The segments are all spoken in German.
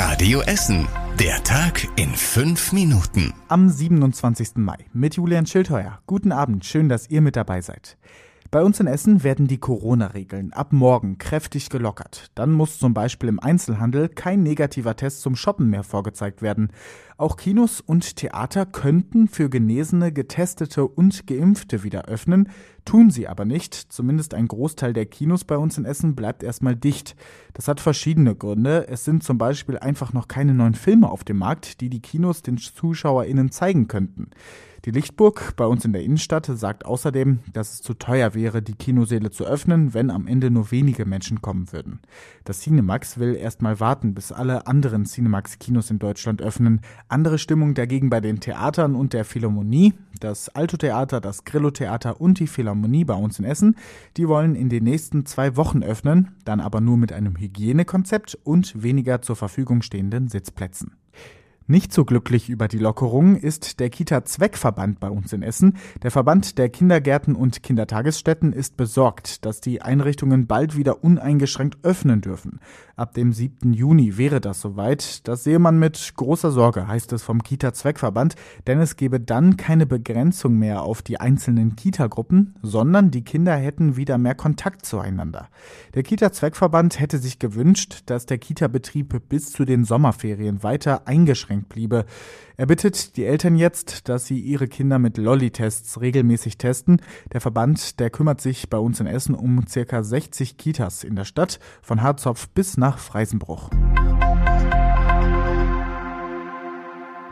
Radio Essen. Der Tag in fünf Minuten. Am 27. Mai mit Julian Schildheuer. Guten Abend, schön, dass ihr mit dabei seid. Bei uns in Essen werden die Corona-Regeln ab morgen kräftig gelockert. Dann muss zum Beispiel im Einzelhandel kein negativer Test zum Shoppen mehr vorgezeigt werden. Auch Kinos und Theater könnten für Genesene, Getestete und Geimpfte wieder öffnen, tun sie aber nicht. Zumindest ein Großteil der Kinos bei uns in Essen bleibt erstmal dicht. Das hat verschiedene Gründe. Es sind zum Beispiel einfach noch keine neuen Filme auf dem Markt, die die Kinos den ZuschauerInnen zeigen könnten. Die Lichtburg bei uns in der Innenstadt sagt außerdem, dass es zu teuer wäre, die Kinosäle zu öffnen, wenn am Ende nur wenige Menschen kommen würden. Das Cinemax will erstmal warten, bis alle anderen Cinemax-Kinos in Deutschland öffnen. Andere Stimmung dagegen bei den Theatern und der Philharmonie. Das Alto-Theater, das Grillo-Theater und die Philharmonie bei uns in Essen, die wollen in den nächsten zwei Wochen öffnen, dann aber nur mit einem Hygienekonzept und weniger zur Verfügung stehenden Sitzplätzen. Nicht so glücklich über die Lockerung ist der Kita-Zweckverband bei uns in Essen. Der Verband der Kindergärten und Kindertagesstätten ist besorgt, dass die Einrichtungen bald wieder uneingeschränkt öffnen dürfen. Ab dem 7. Juni wäre das soweit. Das sehe man mit großer Sorge, heißt es vom Kita-Zweckverband, denn es gebe dann keine Begrenzung mehr auf die einzelnen Kita-Gruppen, sondern die Kinder hätten wieder mehr Kontakt zueinander. Der Kita-Zweckverband hätte sich gewünscht, dass der Kita-Betrieb bis zu den Sommerferien weiter eingeschränkt uneingeschränkt bliebe. Er bittet die Eltern jetzt, dass sie ihre Kinder mit Lolli-Tests regelmäßig testen. Der Verband, der kümmert sich bei uns in Essen um circa 60 Kitas in der Stadt, von Harzopf bis nach Freisenbruch.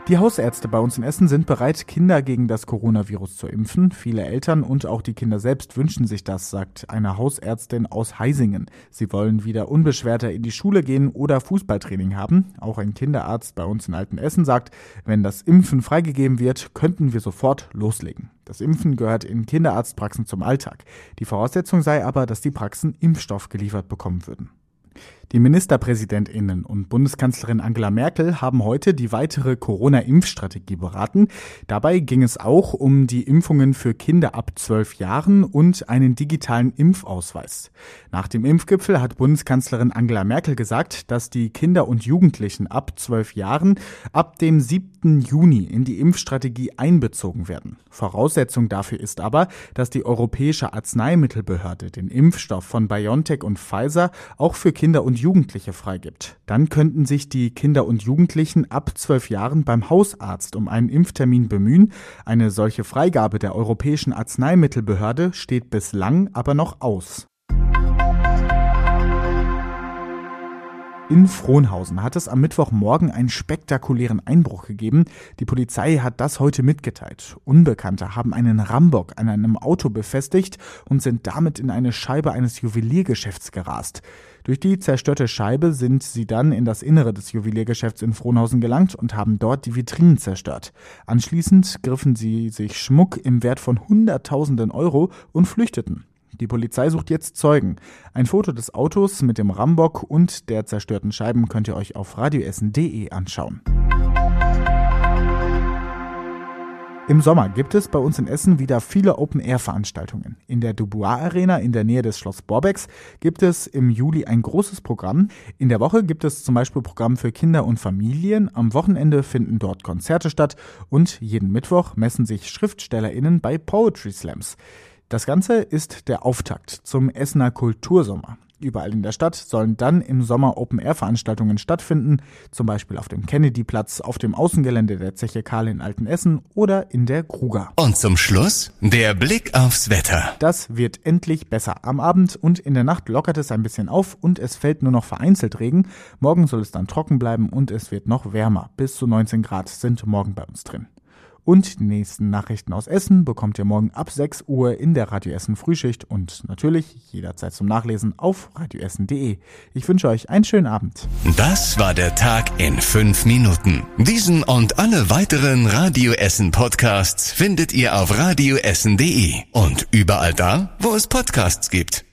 Die Hausärzte bei uns in Essen sind bereit, Kinder gegen das Coronavirus zu impfen. Viele Eltern und auch die Kinder selbst wünschen sich das, sagt eine Hausärztin aus Heisingen. Sie wollen wieder unbeschwerter in die Schule gehen oder Fußballtraining haben. Auch ein Kinderarzt bei uns in Altenessen sagt, wenn das Impfen freigegeben wird, könnten wir sofort loslegen. Das Impfen gehört in Kinderarztpraxen zum Alltag. Die Voraussetzung sei aber, dass die Praxen Impfstoff geliefert bekommen würden. Die Ministerpräsidentinnen und Bundeskanzlerin Angela Merkel haben heute die weitere Corona-Impfstrategie beraten. Dabei ging es auch um die Impfungen für Kinder ab zwölf Jahren und einen digitalen Impfausweis. Nach dem Impfgipfel hat Bundeskanzlerin Angela Merkel gesagt, dass die Kinder und Jugendlichen ab zwölf Jahren ab dem 7. Juni in die Impfstrategie einbezogen werden. Voraussetzung dafür ist aber, dass die Europäische Arzneimittelbehörde den Impfstoff von BioNTech und Pfizer auch für Kinder und Jugendliche freigibt. Dann könnten sich die Kinder und Jugendlichen ab zwölf Jahren beim Hausarzt um einen Impftermin bemühen. Eine solche Freigabe der Europäischen Arzneimittelbehörde steht bislang aber noch aus. In Frohnhausen hat es am Mittwochmorgen einen spektakulären Einbruch gegeben. Die Polizei hat das heute mitgeteilt. Unbekannte haben einen Rambock an einem Auto befestigt und sind damit in eine Scheibe eines Juweliergeschäfts gerast. Durch die zerstörte Scheibe sind sie dann in das Innere des Juweliergeschäfts in Frohnhausen gelangt und haben dort die Vitrinen zerstört. Anschließend griffen sie sich Schmuck im Wert von Hunderttausenden Euro und flüchteten. Die Polizei sucht jetzt Zeugen. Ein Foto des Autos mit dem Rambock und der zerstörten Scheiben könnt ihr euch auf radioessen.de anschauen. Im Sommer gibt es bei uns in Essen wieder viele Open-Air-Veranstaltungen. In der Dubois Arena in der Nähe des Schloss Borbecks gibt es im Juli ein großes Programm. In der Woche gibt es zum Beispiel Programm für Kinder und Familien. Am Wochenende finden dort Konzerte statt und jeden Mittwoch messen sich SchriftstellerInnen bei Poetry Slams. Das Ganze ist der Auftakt zum Essener Kultursommer. Überall in der Stadt sollen dann im Sommer Open-Air-Veranstaltungen stattfinden, zum Beispiel auf dem Kennedy-Platz, auf dem Außengelände der Zeche Karl in Altenessen oder in der Kruger. Und zum Schluss der Blick aufs Wetter. Das wird endlich besser. Am Abend und in der Nacht lockert es ein bisschen auf und es fällt nur noch vereinzelt Regen. Morgen soll es dann trocken bleiben und es wird noch wärmer. Bis zu 19 Grad sind morgen bei uns drin. Und die nächsten Nachrichten aus Essen bekommt ihr morgen ab 6 Uhr in der Radio Essen Frühschicht und natürlich jederzeit zum Nachlesen auf radioessen.de. Ich wünsche euch einen schönen Abend. Das war der Tag in fünf Minuten. Diesen und alle weiteren Radio Essen Podcasts findet ihr auf radioessen.de und überall da, wo es Podcasts gibt.